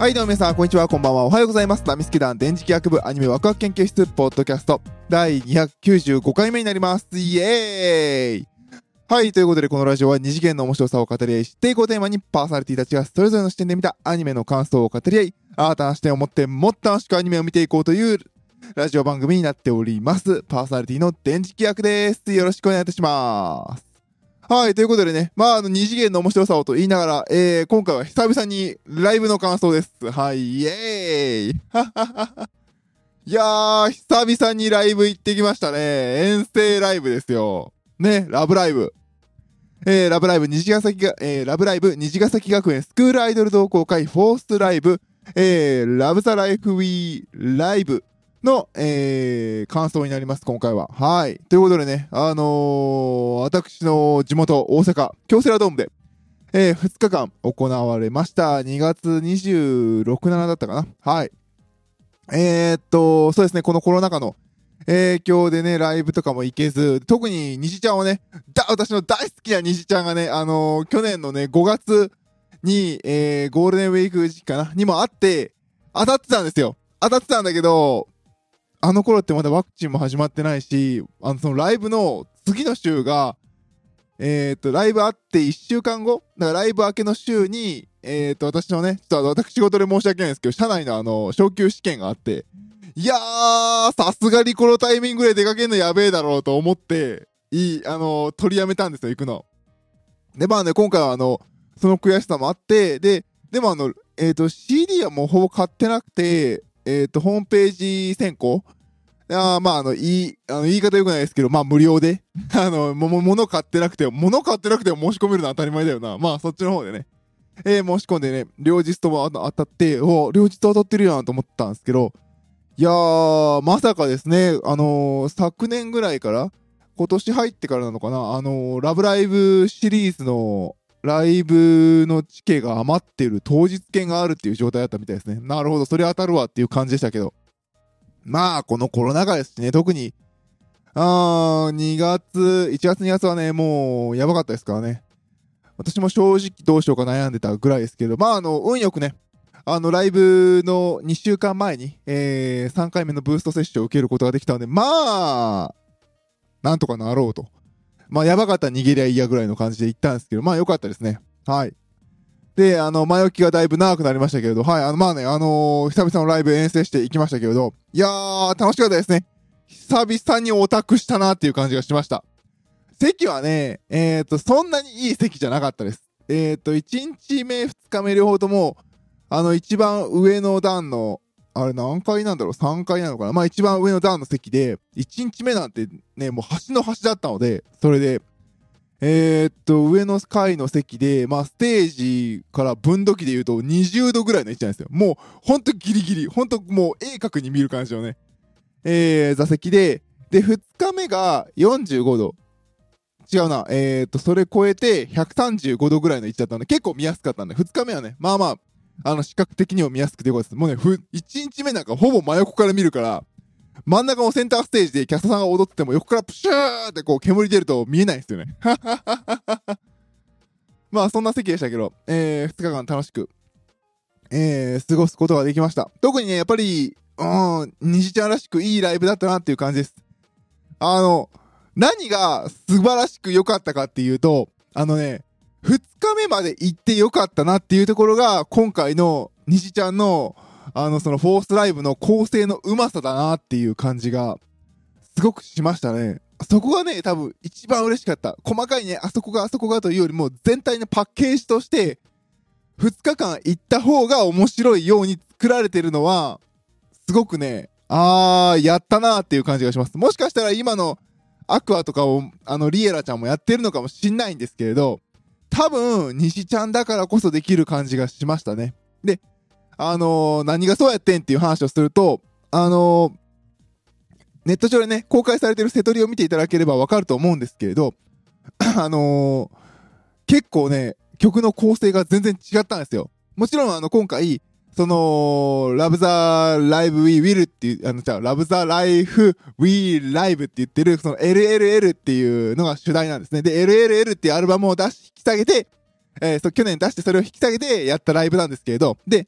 はい、どうも皆さん、こんにちは、こんばんは。おはようございます。ナミスケ団電磁気学部アニメワクワク研究室ポッドキャスト第295回目になります。イエーイはい、ということで、このラジオは二次元の面白さを語り合い、知っていこうテーマにパーソナリティたちがそれぞれの視点で見たアニメの感想を語り合い、新たな視点を持ってもっと楽しくアニメを見ていこうというラジオ番組になっております。パーソナリティの電磁気学です。よろしくお願いいたします。はい、ということでね、まあ、あの、二次元の面白さをと言いながら、えー、今回は久々にライブの感想です。はい、イエーイははははいやー、久々にライブ行ってきましたね。遠征ライブですよ。ね、ラブライブ。えー、ラブライブ虹ヶ崎が、えー、ラブライブ虹ヶ崎学園スクールアイドル同好会フォースライブ、えー、ラブザライフウィーライブの、えー、感想になります、今回は。はい。ということでね、あのー、私の地元、大阪、京セラドームで、えー、2日間行われました。2月26、7だったかな。はい。えー、っと、そうですね、このコロナ禍の影響でね、ライブとかも行けず、特に西ちゃんはね、だ、私の大好きな西ちゃんがね、あのー去年のね、5月に、えー、ゴールデンウィーク時期かなにもあって、当たってたんですよ。当たってたんだけど、あの頃ってまだワクチンも始まってないし、あの、そのライブの次の週が、えっ、と、ライブあって1週間後？だからライブ明けの週に、えっ、と、私のね、ちょっと私事で申し訳ないんですけど、社内のあの、昇級試験があって、いやー、さすがにこのタイミングで出かけるのやべえだろうと思って、いい、あの、取りやめたんですよ、行くの。で、まあね、今回はあの、その悔しさもあって、で、でもあの、えっ、と、CD はもうほぼ買ってなくて、えっ、と、ホームページ選考？あまあ、あの、いい、あの、言い方良くないですけど、まあ、無料で、あの、も、も、物買ってなくて、物買ってなくても申し込めるのは当たり前だよな。まあ、そっちの方でね。えー申し込んでね、両日とも当たって、お両日当たってるやんと思ったんですけど、いやー、まさかですね、あのー昨年ぐらいから、今年入ってからなのかな、あのーラブライブシリーズのライブのチケが余ってる当日券があるっていう状態だったみたいですね。なるほど、それ当たるわっていう感じでしたけど。まあ、このコロナ禍ですしね、特に、あー、2月、1月2月はね、もう、やばかったですからね。私も正直どうしようか悩んでたぐらいですけど、まあ、あの、運よくね、あの、ライブの2週間前に、えー、3回目のブースト接種を受けることができたので、まあ、なんとかなろうと。まあ、やばかったら逃げりゃいいやぐらいの感じで行ったんですけど、まあ、良かったですね。はい。で、あの、前置きがだいぶ長くなりましたけれど、はい、あの、まあね、あのー久々のライブ遠征して行きましたけれど、いやー、楽しかったですね。久々にオタクしたなっていう感じがしました。席はね、えっ、と、そんなにいい席じゃなかったです。えっ、と、1日目、2日目両方とも、あの、一番上の段の、あれ何階なんだろう ?3 階なのかな？まあ一番上の段の席で、1日目なんてね、もう端の端だったので、それで、えーっと、上の階の席で、まあステージから分度器で言うと20度ぐらいの位置なんですよ。もう、ほんとギリギリ、ほんともう鋭角に見る感じのね、えー、座席で、で、2日目が45度。違うな。えー、っと、それ超えて135度ぐらいの位置だったので、結構見やすかったんで、2日目はね、まあまあ、あの、視覚的にも見やすくてよかったです。もうね、ふ、1日目なんかほぼ真横から見るから、真ん中のセンターステージでキャストさんが踊ってても横からプシューってこう煙出ると見えないんですよね。まあそんな席でしたけど、えー、2日間楽しく、えー、過ごすことができました。特にね、やっぱり、うん、西ちゃんらしくいいライブだったなっていう感じです。あの、何が素晴らしく良かったかっていうと、あのね、2日目まで行って良かったなっていうところが、今回の西ちゃんの、あの、そのフォースライブの構成のうまさだなっていう感じが、すごくしましたね。そこがね、多分一番嬉しかった。細かいね、あそこがあそこがというよりも、全体のパッケージとして、2日間行った方が面白いように作られてるのは、すごくね、あー、やったなーっていう感じがします。もしかしたら今のアクアとかを、あの、リエラちゃんもやってるのかもしんないんですけれど、多分、西ちゃんだからこそできる感じがしましたね。で、あのー何がそうやってんっていう話をすると、あのーネット上でね、公開されてるセトリを見ていただければわかると思うんですけれど、あのー結構ね、曲の構成が全然違ったんですよ。もちろん、あの、今回、その、ラブザライブウィーウィルっていう、あの、じゃ、ラブザライフウィーライブって言ってる、その LLL っていうのが主題なんですね。で、LLL っていうアルバムを出し、引き下げて、えーそう去年出してそれを引き下げてやったライブなんですけれど、で、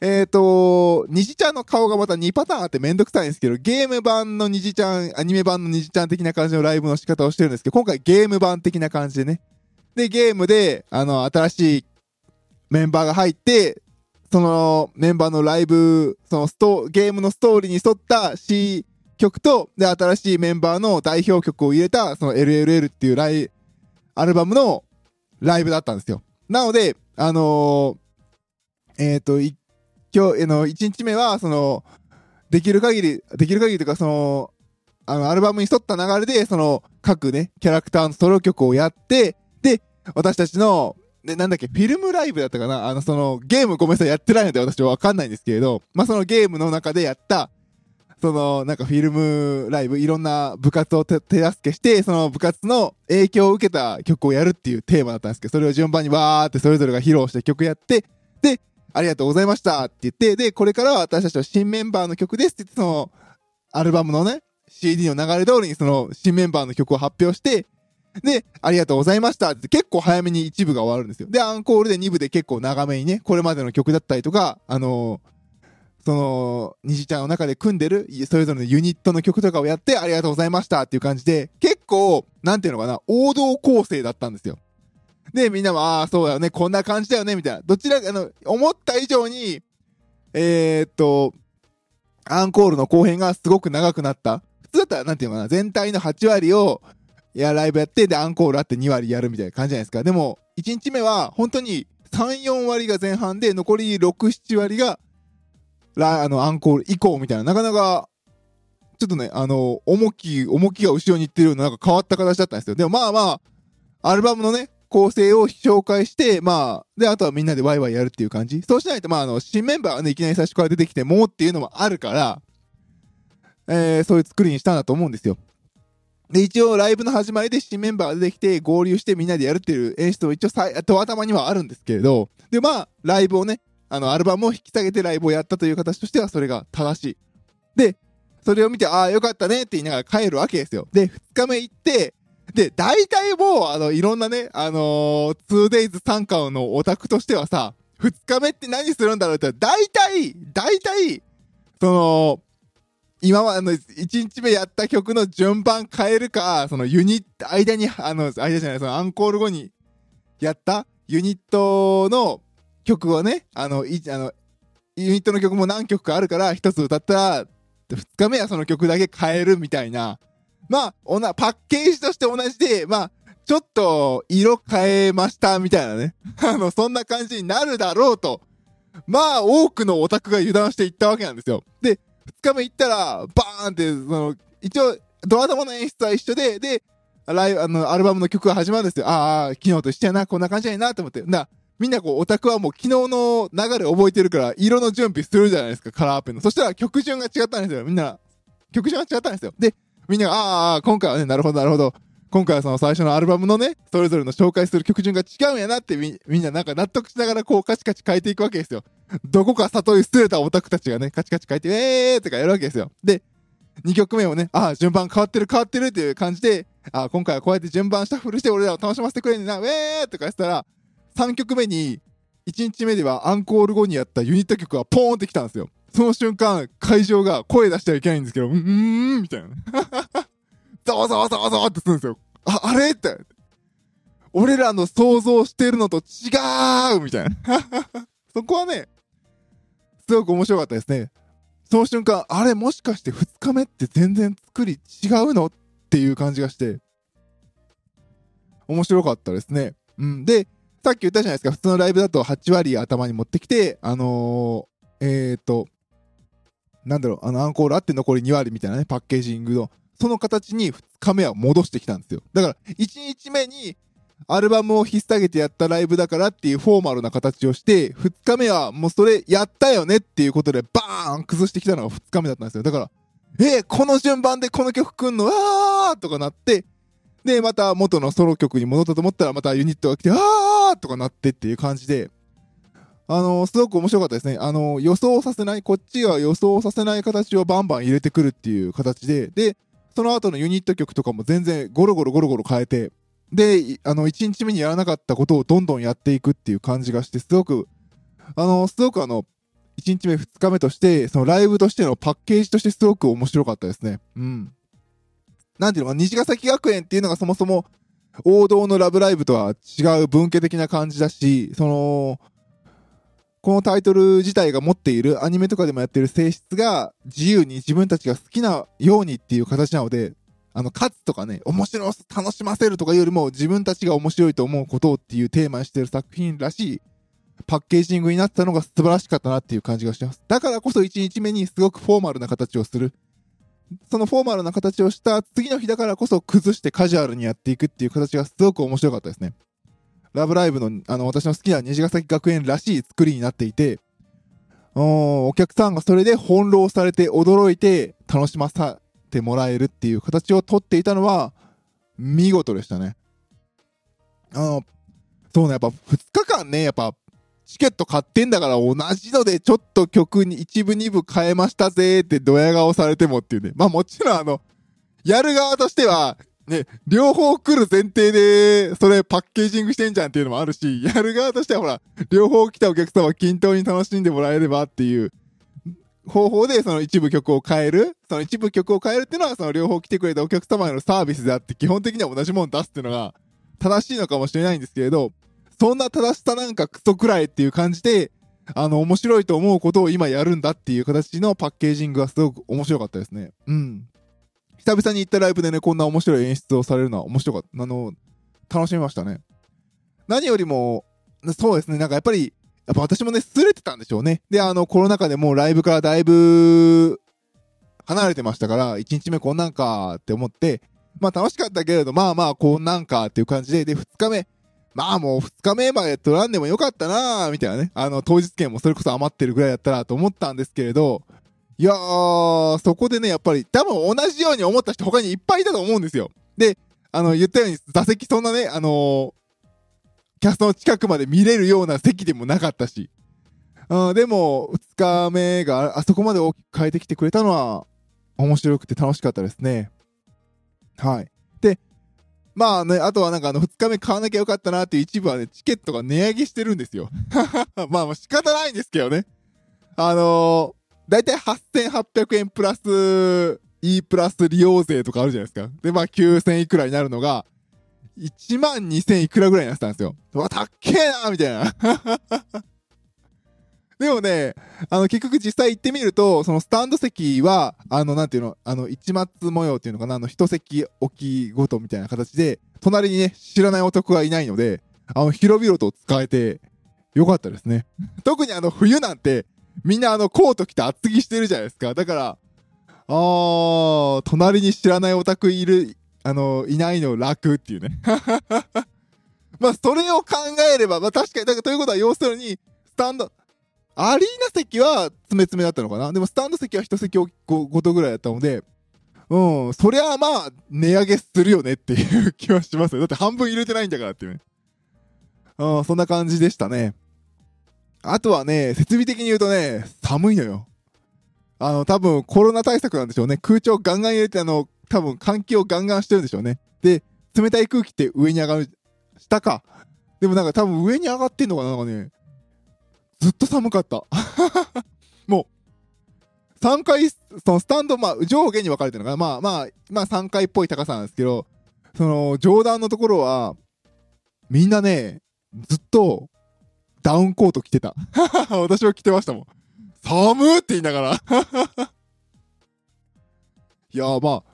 えっ、ー、と、虹ちゃんの顔がまた2パターンあってめんどくさいんですけど、ゲーム版の虹ちゃん、アニメ版の虹ちゃん的な感じのライブの仕方をしてるんですけど、今回ゲーム版的な感じでね。で、ゲームで、あの、新しいメンバーが入って、そのメンバーのライブ、そのスト、ゲームのストーリーに沿った C 曲と、で、新しいメンバーの代表曲を入れた、その LLL っていうライ、アルバムのライブだったんですよ。なので、あのー、えっ、ー、と、今日、の、1日目は、その、できる限り、できる限りというか、その、あの、アルバムに沿った流れで、その、各ね、キャラクターのソロ曲をやって、で、私たちの、で、なんだっけ、フィルムライブだったかな？あの、その、ゲームごめんなさい、やってないので私はわかんないんですけれど、まあ、そのゲームの中でやった、その、なんかフィルムライブ、いろんな部活を手助けして、その部活の影響を受けた曲をやるっていうテーマだったんですけど、それを順番にわーってそれぞれが披露して曲やって、で、ありがとうございましたって言って、で、これからは私たちは新メンバーの曲ですって言って、その、アルバムのね、CD の流れ通りにその新メンバーの曲を発表して、で、ありがとうございましたって結構早めに一部が終わるんですよ。で、アンコールで2部で結構長めにね、これまでの曲だったりとか、あのー、その、虹ちゃんの中で組んでる、それぞれのユニットの曲とかをやって、ありがとうございましたっていう感じで、結構、なんていうのかな、王道構成だったんですよ。で、みんなも、ああ、そうだよね、こんな感じだよね、みたいな。どちらか、あの、思った以上に、えー、っと、アンコールの後編がすごく長くなった。普通だったら、なんていうのかな、全体の8割を、いや、ライブやって、で、アンコールあって2割やるみたいな感じじゃないですか。でも、1日目は、本当に3、4割が前半で、残り6、7割が、ラ、あの、アンコール以降みたいな、なかなか、ちょっとね、あの、重き、重きが後ろに行ってるような、なんか変わった形だったんですよ。でもまあまあ、アルバムのね、構成を紹介して、まあ、で、あとはみんなでワイワイやるっていう感じ。そうしないと、まあ、あの、新メンバーがね、いきなり最初から出てきてもうっていうのもあるから、えー、そういう作りにしたんだと思うんですよ。で、一応ライブの始まりで新メンバーが出てきて合流してみんなでやるっていう演出も一応さ、と頭にはあるんですけれど、で、まあ、ライブをね、あの、アルバムを引き下げてライブをやったという形としてはそれが正しい。で、それを見て、ああ、よかったねって言いながら帰るわけですよ。で、2日目行って、で、大体もう、あの、いろんなね、あのー、2days 参加のオタクとしてはさ、2日目って何するんだろうって、大体、大体、その、今は、あの、1日目やった曲の順番変えるか、そのユニット、間に、あの、間じゃない、そのアンコール後にやったユニットの曲をね、あの、い、あの、ユニットの曲も何曲かあるから、一つ歌ったら、2日目はその曲だけ変えるみたいな、まあ、おな、パッケージとして同じで、まあ、ちょっと色変えましたみたいなね。あの、そんな感じになるだろうと。まあ、多くのオタクが油断していったわけなんですよ。で、二日目行ったら、バーンって、その、一応、ドア玉の演出は一緒で、で、ライブ、あの、アルバムの曲が始まるんですよ。ああ、昨日と一緒やな、こんな感じやな、と思って。な、みんなこう、オタクはもう昨日の流れ覚えてるから、色の準備するじゃないですか、カラーペンの。そしたら曲順が違ったんですよ。みんな、曲順が違ったんですよ。で、みんなが、ああ、今回はね、なるほど、なるほど。今回はその最初のアルバムのね、それぞれの紹介する曲順が違うんやなってみ、みんななんか納得しながらこうカチカチ変えていくわけですよ。どこか悟り捨てたオタクたちがね、カチカチ変えて、えーとかやるわけですよ。で、2曲目をね、ああ、順番変わってる変わってるっていう感じで、ああ、今回はこうやって順番シャッフルして俺らを楽しませてくれんねんな、ウェーとか言ったら、3曲目に、1日目ではアンコール後にやったユニット曲がポーンってきたんですよ。その瞬間、会場が声出してはいけないんですけど、うーん、みたいな。ざわざわざわざわってするんですよ。あ、あれって。俺らの想像してるのと違うみたいな。そこはね、すごく面白かったですね。その瞬間、あれもしかして2日目って全然作り違うのっていう感じがして、面白かったですね。うん。で、さっき言ったじゃないですか、普通のライブだと8割頭に持ってきて、あのー、えっ、ー、と、なんだろう、あの、アンコールあって残り2割みたいなね、パッケージングの、その形に2日目は戻してきたんですよ。だから、1日目に、アルバムを引っ提げてやったライブだからっていうフォーマルな形をして、2日目はもうそれやったよねっていうことでバーン崩してきたのが2日目だったんですよ。だから、えー、この順番でこの曲くんの、あーとかなって、で、また元のソロ曲に戻ったと思ったらまたユニットが来て、あーとかなってっていう感じで、あのー、すごく面白かったですね。あのー、予想させない、こっちが予想させない形をバンバン入れてくるっていう形で、で、その後のユニット曲とかも全然ゴロゴロゴロゴロ変えて、で、あの、1日目にやらなかったことをどんどんやっていくっていう感じがして、すごく、あの、すごくあの、1日目2日目として、そのライブとしてのパッケージとしてすごく面白かったですね。うん。なんていうのか、虹ヶ崎学園っていうのがそもそも王道のラブライブとは違う文化的な感じだし、その、このタイトル自体が持っているアニメとかでもやってる性質が自由に自分たちが好きなようにっていう形なので、あの、勝つとかね、面白さ、楽しませるとかよりも自分たちが面白いと思うことっていうテーマにしてる作品らしいパッケージングになったのが素晴らしかったなっていう感じがします。だからこそ1日目にすごくフォーマルな形をする。そのフォーマルな形をした次の日だからこそ崩してカジュアルにやっていくっていう形がすごく面白かったですね。ラブライブのあの私の好きな虹ヶ崎学園らしい作りになっていて、おお客さんがそれで翻弄されて驚いて楽しまさてもらえるっていう形をとっていたのは見事でしたね。あの、そうね、やっぱ2日間ね、やっぱチケット買ってんだから同じのでちょっと曲に一部二部変えましたぜってドヤ顔されてもっていうね。まあもちろんあの、やる側としては、ね、両方来る前提で、それパッケージングしてんじゃんっていうのもあるし、やる側としてはほら、両方来たお客様均等に楽しんでもらえればっていう方法でその一部曲を変える、その一部曲を変えるっていうのはその両方来てくれたお客様へのサービスであって、基本的には同じもの出すっていうのが正しいのかもしれないんですけれど、そんな正しさなんかクソくらいっていう感じで、あの、面白いと思うことを今やるんだっていう形のパッケージングがすごく面白かったですね。うん。久々に行ったライブでね、こんな面白い演出をされるのは面白かった。あの、楽しみましたね。何よりも、そうですね、なんかやっぱり、やっぱ私もね、すれてたんでしょうね。で、あの、コロナ禍でもうライブからだいぶ、離れてましたから、1日目こんなんかって思って、まあ楽しかったけれど、まあまあこんなんかっていう感じで、で、2日目、まあもう2日目まで取らんでもよかったなみたいなね。あの、当日券もそれこそ余ってるぐらいだったらと思ったんですけれど、いやー、そこでね、やっぱり、多分同じように思った人他にいっぱいいたと思うんですよ。で、あの、言ったように座席そんなね、あのーキャストの近くまで見れるような席でもなかったし。うん、でも、2日目があそこまで大きく変えてきてくれたのは、面白くて楽しかったですね。はい。で、まあね、あとはなんかあの、2日目買わなきゃよかったなっていう一部はね、チケットが値上げしてるんですよ。まあまあ仕方ないんですけどね。あのー、だいたい8800円プラス、E プラス利用税とかあるじゃないですか。で、まあ9000いくらになるのが、1万2000いくらぐらいになってたんですよ。うわ、たっけえなみたいな。でもね、あの、結局実際行ってみると、そのスタンド席は、あの、なんていうの、あの、一末模様っていうのかな、あの、一席置きごとみたいな形で、隣にね、知らない男がいないので、あの、広々と使えて、よかったですね。特にあの、冬なんて、みんなあの、コート着て厚着してるじゃないですか。だから、あー、隣に知らないオタクいる、あの、いないの楽っていうね。まあ、それを考えれば、まあ確かに、だからということは要するに、スタンド、アリーナ席は詰め詰めだったのかな？でもスタンド席は一席ごごとぐらいだったので、うん、そりゃまあ、値上げするよねっていう気はしますよ。だって半分入れてないんだからっていうね。うん、そんな感じでしたね。あとはね、設備的に言うとね、寒いのよ。あの、多分コロナ対策なんでしょうね。空調ガンガン入れて、あの、多分換気をガンガンしてるんでしょうね。で、冷たい空気って上に上がる、下か。でもなんか多分上に上がってんのかななんかね、ずっと寒かった。もう、3階、そのスタンド、まあ、上下に分かれてるのかなまあまあ、まあ3階っぽい高さなんですけど、その、上段のところは、みんなね、ずっと、ダウンコート着てた。私は着てましたもん。寒って言いながら。いやまあ、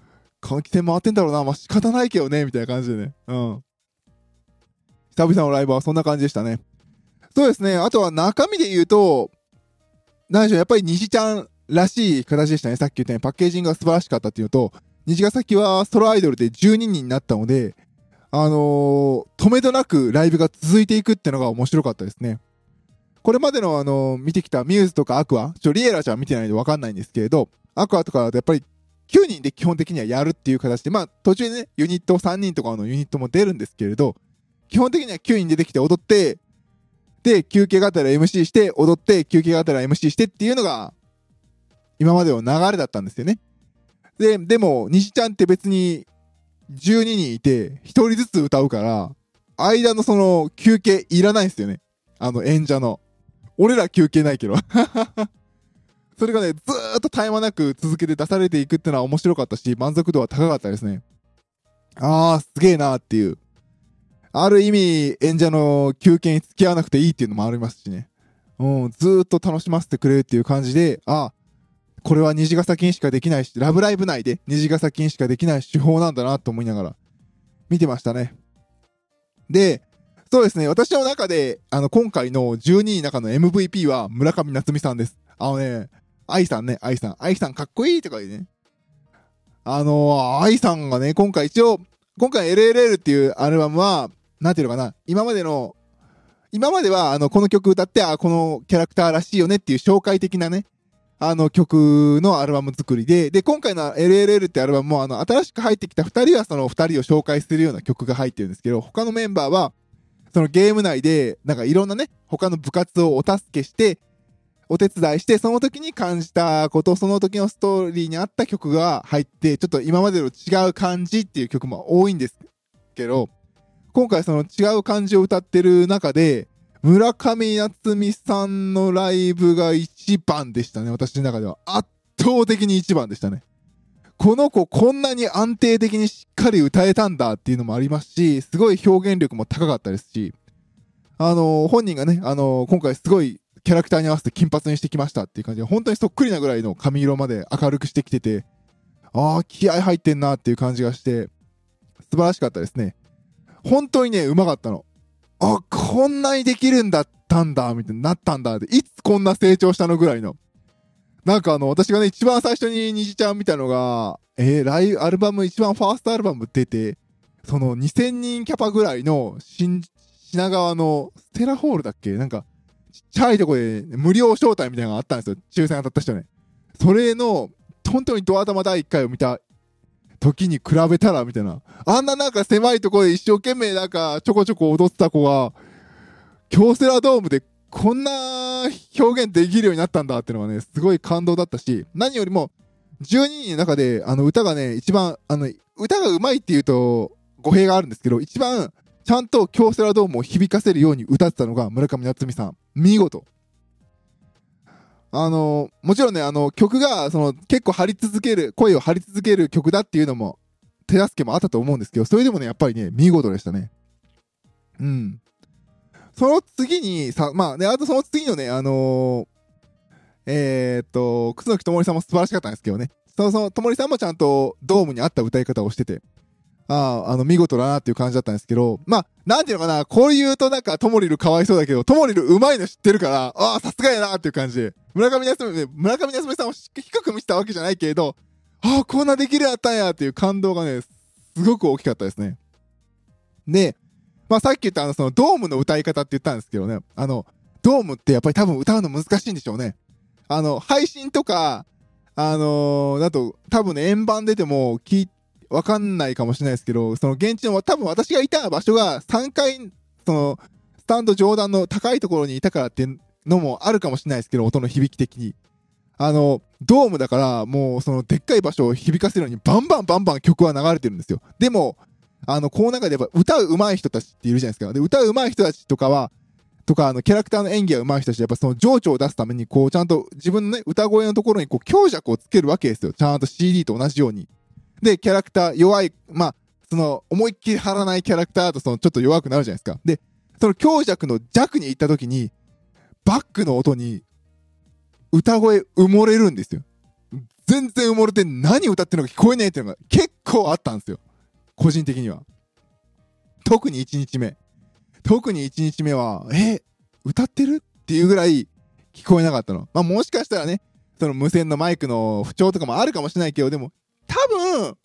換気扇回ってんだろうな。まあ仕方ないけどね、みたいな感じでね。うん。久々のライブはそんな感じでしたね。そうですね。あとは中身で言うと、何でしょう、やっぱり虹ちゃんらしい形でしたね。さっき言ったようにパッケージングが素晴らしかったっていうのと、虹ヶ崎はソロアイドルで12人になったので、あのー止めどなくライブが続いていくってのが面白かったですね。これまでのあのー見てきたミューズとかアクア、ちょ、リエラちゃん見てないんでわかんないんですけれど、アクアとかだとやっぱり9人で基本的にはやるっていう形で、まあ途中でね、ユニット3人とかのユニットも出るんですけれど、基本的には9人出てきて踊って、で、休憩がてら MC して、踊って、休憩がてら MC してっていうのが、今までの流れだったんですよね。で、でも、西ちゃんって別に、12人いて、1人ずつ歌うから、間のその、休憩いらないんですよね。あの、演者の。俺ら休憩ないけど。それがね、ずっと絶え間なく続けて出されていくっていうのは面白かったし、満足度は高かったですね。あー、すげえなーっていう。ある意味、演者の休憩に付き合わなくていいっていうのもありますしね。うん、ずーっと楽しませてくれるっていう感じで、あこれは虹ヶ崎にしかできないし、ラブライブ内で虹ヶ崎にしかできない手法なんだなと思いながら見てましたね。で、そうですね、私の中で、あの、今回の12位の中の MVP は村上夏美さんです。あのね、愛さんね、愛さん。愛さんかっこいいとか言うね。あの、愛さんがね、今回一応、今回 LLL っていうアルバムは、なんていうのかな、今までの、今までは、あの、この曲歌って、あ、このキャラクターらしいよねっていう紹介的なね、あの曲のアルバム作りで、で、今回の LLL ってアルバムも、あの、新しく入ってきた二人はその二人を紹介するような曲が入ってるんですけど、他のメンバーは、そのゲーム内で、なんかいろんなね、他の部活をお助けして、お手伝いして、その時に感じたこと、その時のストーリーに合った曲が入って、ちょっと今までの違う感じっていう曲も多いんですけど、今回その違う感じを歌ってる中で、村上夏美さんのライブが一番でしたね、私の中では。圧倒的に一番でしたね。この子こんなに安定的にしっかり歌えたんだっていうのもありますし、すごい表現力も高かったですし、あのー、本人がね、あのー、今回すごいキャラクターに合わせて金髪にしてきましたっていう感じで、本当にそっくりなぐらいの髪色まで明るくしてきてて、ああ、気合入ってんなっていう感じがして、素晴らしかったですね。本当にね、うまかったの。あ、こんなにできるんだったんだ、みたいになったんだって、いつこんな成長したのぐらいの。なんかあの、私がね、一番最初に虹ちゃん見たのが、えー、ライブ、アルバム、一番ファーストアルバム出て、その2000人キャパぐらいの、品川のステラホールだっけ？なんか、ちっちゃいとこで無料招待みたいなのがあったんですよ。抽選当たった人ね。それの、本当にドア玉第1回を見た時に比べたら、みたいな。あんななんか狭いとこで一生懸命なんかちょこちょこ踊ってた子が、京セラドームでこんな表現できるようになったんだっていうのがね、すごい感動だったし、何よりも、12人の中で、あの、歌がね、一番、あの、歌が上手いっていうと、語弊があるんですけど、一番、ちゃんと京セラドームを響かせるように歌ってたのが村上夏美さん。見事。あの、もちろんね、あの、曲が、その、結構張り続ける、声を張り続ける曲だっていうのも、手助けもあったと思うんですけど、それでもね、やっぱりね、見事でしたね。うん。その次に、さ、まあね、あとその次のね、あのー、えー、っと、楠木ともりさんも素晴らしかったんですけどね。その、その、ともりさんもちゃんとドームに合った歌い方をしてて、ああ、あの、見事だなっていう感じだったんですけど、まあ、なんていうのかな、こう言うとなんか、ともりるかわいそうだけど、ともりる上手いの知ってるから、ああ、さすがやなっていう感じ、村上康美、村上康美さんを低く見せたわけじゃないけれど、ああ、こんなできるやったんやっていう感動がね、すごく大きかったですね。で、まあさっき言ったあの、そのドームの歌い方って言ったんですけどね、あの、ドームってやっぱり多分歌うの難しいんでしょうね。あの、配信とか、あのー、だと多分ね、円盤出ても聞い、わかんないかもしれないですけど、その現地の、多分私がいた場所が3階、その、スタンド上段の高いところにいたからっていうのもあるかもしれないですけど、音の響き的に。あの、ドームだから、もうそのでっかい場所を響かせるようにバンバンバンバン曲は流れてるんですよ。でも、あの、この中でやっぱ歌う上手い人たちっているじゃないですか。で、歌う上手い人たちとかは、とか、あの、キャラクターの演技が上手い人たち、やっぱその情緒を出すために、こう、ちゃんと自分のね、歌声のところにこう、強弱をつけるわけですよ。ちゃんと CD と同じように。で、キャラクター、弱い、まあ、その、思いっきり張らないキャラクターと、その、ちょっと弱くなるじゃないですか。で、その強弱の弱に行った時に、バックの音に、歌声埋もれるんですよ。全然埋もれて何歌ってるのか聞こえねえっていうのが結構あったんですよ。個人的には。特に1日目。特に1日目は、え、歌ってる？っていうぐらい聞こえなかったの。まあもしかしたらね、その無線のマイクの不調とかもあるかもしれないけど、でも多分、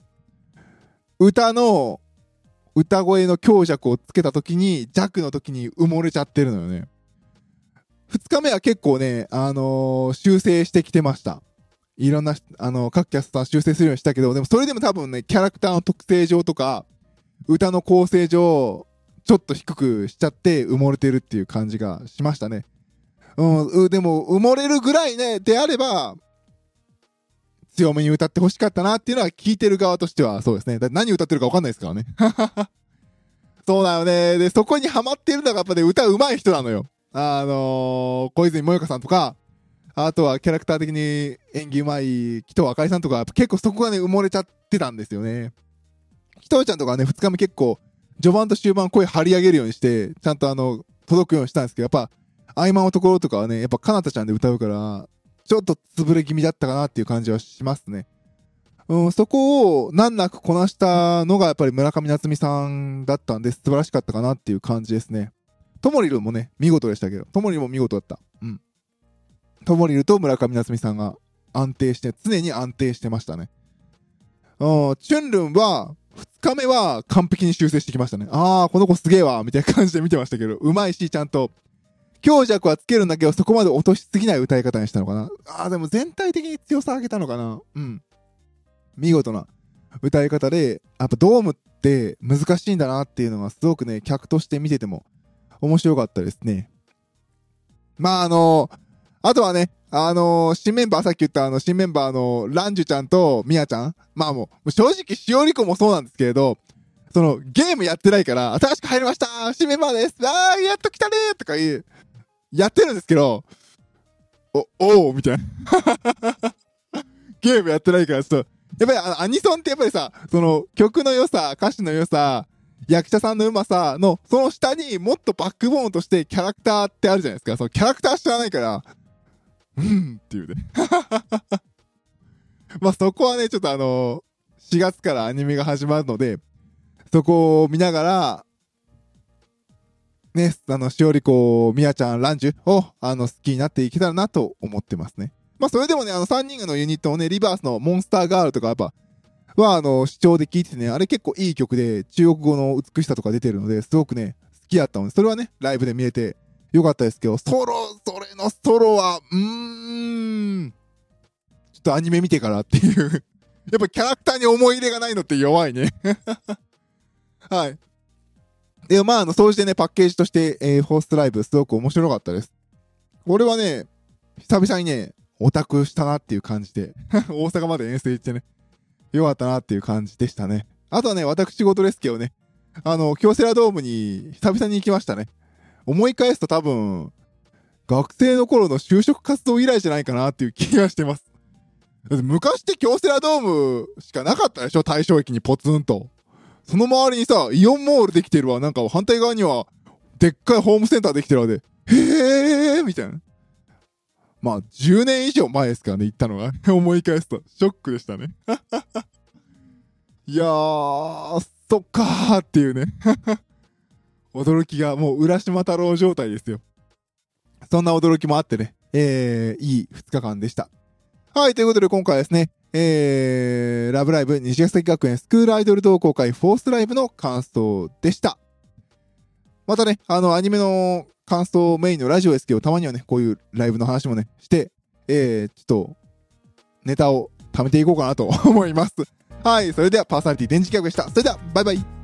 歌の、歌声の強弱をつけた時に、弱の時に埋もれちゃってるのよね。2日目は結構ね、あのー、修正してきてました。いろんな、あのー、各キャスター修正するようにしたけど、でもそれでも多分ね、キャラクターの特性上とか、歌の構成上、ちょっと低くしちゃって埋もれてるっていう感じがしましたね。うん、でも埋もれるぐらいね、であれば、強めに歌ってほしかったなっていうのは聞いてる側としてはそうですね。だ何歌ってるか分かんないですからね。そうだよね。で、そこにハマってるのがやっぱね、歌上手い人なのよ。あのー、小泉萌香さんとか、あとはキャラクター的に演技うまい紀藤あかりさんとか、結構そこがね、埋もれちゃってたんですよね。紀藤ちゃんとかね、2日目結構、序盤と終盤声張り上げるようにして、ちゃんとあの、届くようにしたんですけど、やっぱ、合間のところとかはね、やっぱかなたちゃんで歌うから、ちょっと潰れ気味だったかなっていう感じはしますね。うん、そこを難なくこなしたのがやっぱり村上夏美さんだったんで素晴らしかったかなっていう感じですね。ともりるもね、見事でしたけど、ともりるも見事だった。うん。ともりると村上夏美さんが安定して、常に安定してましたね。うん、チュンルンは、2日目は完璧に修正してきましたね。ああ、この子すげえわ、みたいな感じで見てましたけど、うまいし、ちゃんと、強弱はつけるんだけど、そこまで落としすぎない歌い方にしたのかな？ああ、でも全体的に強さ上げたのかな？うん。見事な歌い方で、やっぱドームって難しいんだなっていうのがすごくね、客として見てても面白かったですね。まああのあとはね、あの新メンバー、さっき言ったあの、新メンバーの、ランジュちゃんとミヤちゃんまあもう、正直、しおりこもそうなんですけれど、その、ゲームやってないから、新しく入りました新メンバーですあー、やっと来たねとか言う、やってるんですけど、お、おーみたいな。ゲームやってないから、ちょっと、やっぱりあのアニソンってやっぱりさ、その曲の良さ、歌詞の良さ、役者さんのうまさの、その下にもっとバックボーンとしてキャラクターってあるじゃないですか。そのキャラクター知らないから、うんっていうね。まあそこはね、ちょっとあの、4月からアニメが始まるので、そこを見ながら、ね、あの、しおりこ、みやちゃん、ランジュを、あの、好きになっていけたらなと思ってますね。まあ、それでもね、あの、3人のユニットをね、リバースのモンスターガールとかやっぱ、は、あの、視聴で聴いててね、あれ結構いい曲で、中国語の美しさとか出てるので、すごくね、好きだったので、それはね、ライブで見れてよかったですけど、ソロ、それのソロは、うーん、ちょっとアニメ見てからっていうやっぱキャラクターに思い入れがないのって弱いね はい。で、まあ、あの、そうしてね、パッケージとして、えー、フォーストライブ、すごく面白かったです。俺はね、久々にね、オタクしたなっていう感じで 大阪まで遠征行ってね、よかったなっていう感じでしたね。あとはね、私事ですけどね、あの、京セラドームに久々に行きましたね。思い返すと多分、学生の頃の就職活動以来じゃないかなっていう気がしてます。昔って京セラドームしかなかったでしょ？大正駅にポツンと。その周りにさ、イオンモールできてるわ。なんか反対側には、でっかいホームセンターできてるわで、へーみたいな。まあ、10年以上前ですからね、行ったのが。思い返すと、ショックでしたね。いやー、そっかーっていうね。驚きが、もう、浦島太郎状態ですよ。そんな驚きもあってね、えー、いい2日間でした。はい、ということで今回はですね、えー、ラブライブ西崎学園スクールアイドル同好会フォースライブの感想でした。またね、あの、アニメの感想メインのラジオですけど、たまにはね、こういうライブの話もね、して、えー、ちょっと、ネタを貯めていこうかなと思います。はい、それではパーソナリティ電磁気学でした。それでは、バイバイ。